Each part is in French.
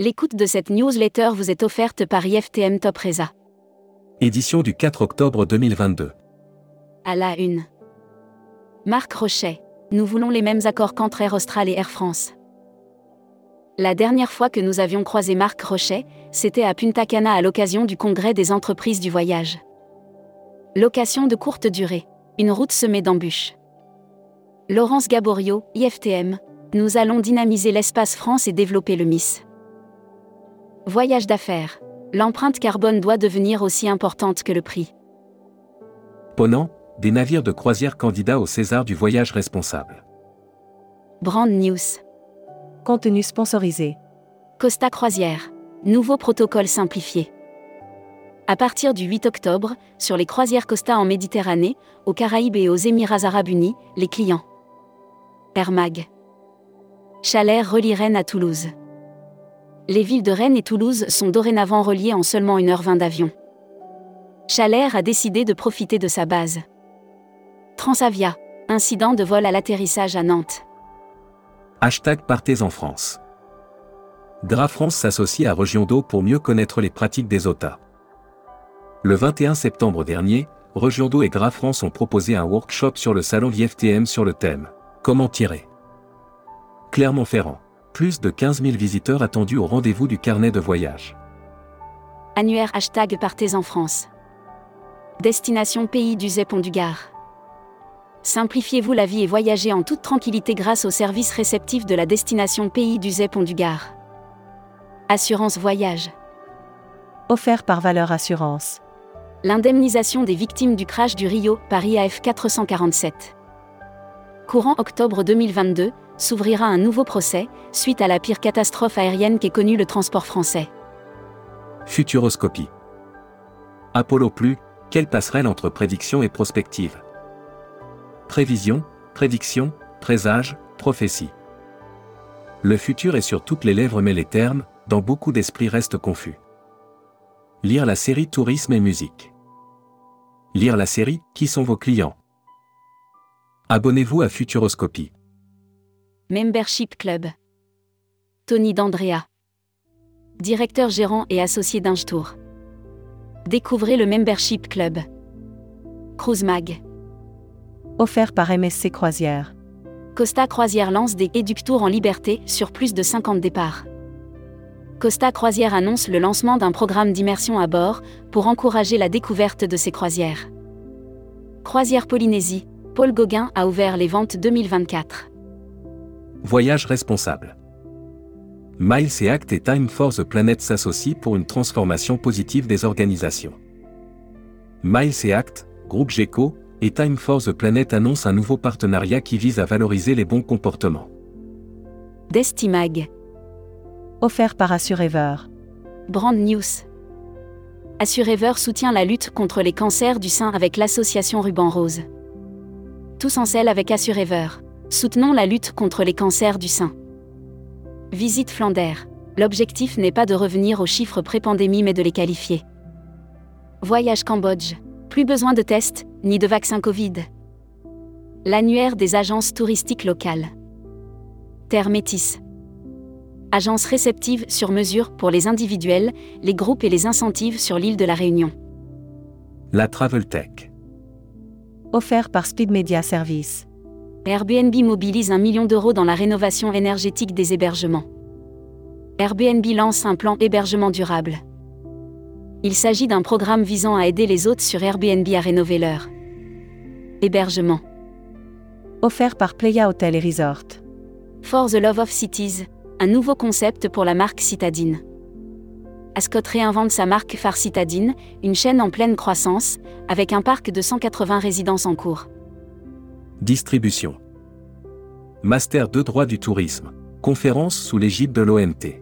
L'écoute de cette newsletter vous est offerte par IFTM Top Reza. Édition du 4 octobre 2022. À la une. Marc Rochet. Nous voulons les mêmes accords qu'entre Air Austral et Air France. La dernière fois que nous avions croisé Marc Rochet, c'était à Punta Cana à l'occasion du congrès des entreprises du voyage. Location de courte durée. Une route semée d'embûches. Laurence Gaborio, IFTM. Nous allons dynamiser l'espace France et développer le MIS. Voyage d'affaires. L'empreinte carbone doit devenir aussi importante que le prix. Ponant, des navires de croisière candidats au César du voyage responsable. Brand News. Contenu sponsorisé. Costa Croisière. Nouveau protocole simplifié. À partir du 8 octobre, sur les croisières Costa en Méditerranée, aux Caraïbes et aux Émirats arabes unis, les clients. Air Mag. Chalair relie Rennes à Toulouse. Les villes de Rennes et Toulouse sont dorénavant reliées en seulement 1h20 d'avion. Chalair a décidé de profiter de sa base. Transavia. Incident de vol à l'atterrissage à Nantes. Hashtag Partez en France. Gras France s'associe à Regiondo pour mieux connaître les pratiques des OTA. Le 21 septembre dernier, Regiondo et Gras France ont proposé un workshop sur le salon VFTM sur le thème Comment tirer? Clermont-Ferrand. Plus de 15 000 visiteurs attendus au rendez-vous du carnet de voyage. Annuaire hashtag Partez en France. Destination pays du Zépon du Gard. Simplifiez-vous la vie et voyagez en toute tranquillité grâce au service réceptif de la destination pays du Zépon du Gard. Assurance voyage. Offert par Valeur Assurance. L'indemnisation des victimes du crash du Rio, Paris AF 447. Courant octobre 2022, s'ouvrira un nouveau procès, suite à la pire catastrophe aérienne qu'ait connue le transport français. Futuroscopie. Apollo Plus, quelle passerelle entre prédiction et prospective Prévision, prédiction, présage, prophétie. Le futur est sur toutes les lèvres mais les termes, dans beaucoup d'esprits restent confus. Lire la série Tourisme et musique. Lire la série Qui sont vos clients? Abonnez-vous à Futuroscopie. Membership Club. Tony D'Andrea. Directeur gérant et associé d'Inchtour. Découvrez le Membership Club. Cruise Mag. Offert par MSC Croisière. Costa Croisière lance des éductours en liberté sur plus de 50 départs. Costa Croisière annonce le lancement d'un programme d'immersion à bord pour encourager la découverte de ses croisières. Croisière Polynésie, Paul Gauguin a ouvert les ventes 2024. Voyage responsable. Miles et Act et Time for the Planet s'associent pour une transformation positive des organisations. Miles et Act, groupe GECO, et Time for the Planet annoncent un nouveau partenariat qui vise à valoriser les bons comportements. Destimag. Offert par Assurever. Brand News. Assurever soutient la lutte contre les cancers du sein avec l'association Ruban Rose. Tous en selle avec Assurever. Soutenons la lutte contre les cancers du sein. Visite Flandère. L'objectif n'est pas de revenir aux chiffres pré-pandémie mais de les qualifier. Voyage Cambodge. Plus besoin de tests, ni de vaccins Covid. L'annuaire des agences touristiques locales. Terre Métis. Agence réceptive sur mesure pour les individuels, les groupes et les incentives sur l'île de la Réunion. La Travel Tech. Offert par Speed Media Service. Airbnb mobilise un million d'euros dans la rénovation énergétique des hébergements. Airbnb lance un plan hébergement durable. Il s'agit d'un programme visant à aider les hôtes sur Airbnb à rénover leur hébergement. Offert par Playa Hotel et Resort. For the Love of Cities, un nouveau concept pour la marque citadine. Ascot réinvente sa marque phare citadine, une chaîne en pleine croissance, avec un parc de 180 résidences en cours. Distribution. Master 2 droit du tourisme. Conférence sous l'égide de l'OMT.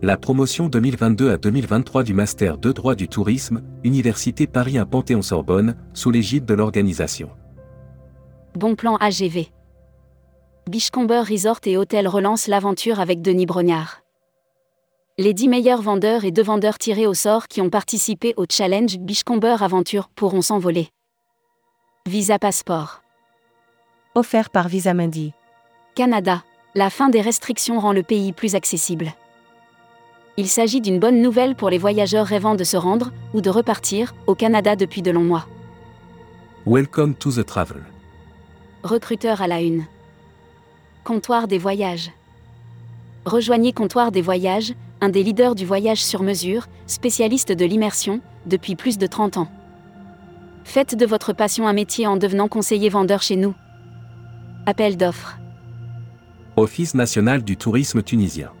La promotion 2022 à 2023 du Master 2 droit du tourisme, Université Paris 1 Panthéon-Sorbonne, sous l'égide de l'organisation. Bon plan AGV. Bichcomber Resort et Hôtel relance l'aventure avec Denis Brognard. Les 10 meilleurs vendeurs et deux vendeurs tirés au sort qui ont participé au challenge Bichcomber Aventure pourront s'envoler. Visa Passeport. Offert par Visa Mundi. Canada. La fin des restrictions rend le pays plus accessible. Il s'agit d'une bonne nouvelle pour les voyageurs rêvant de se rendre, ou de repartir, au Canada depuis de longs mois. Welcome to the travel. Recruteur à la une. Comptoir des voyages. Rejoignez Comptoir des voyages, un des leaders du voyage sur mesure, spécialiste de l'immersion, depuis plus de 30 ans. Faites de votre passion un métier en devenant conseiller vendeur chez nous. Appel d'offres. Office national du tourisme tunisien.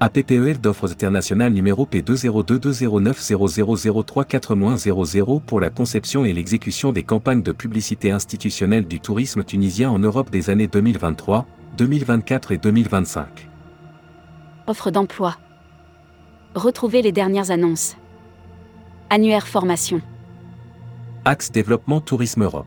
APPEL d'offres internationales numéro P20220900034-00 pour la conception et l'exécution des campagnes de publicité institutionnelle du tourisme tunisien en Europe des années 2023, 2024 et 2025. Offre d'emploi. Retrouvez les dernières annonces. Annuaire formation. Axe Développement Tourisme Europe.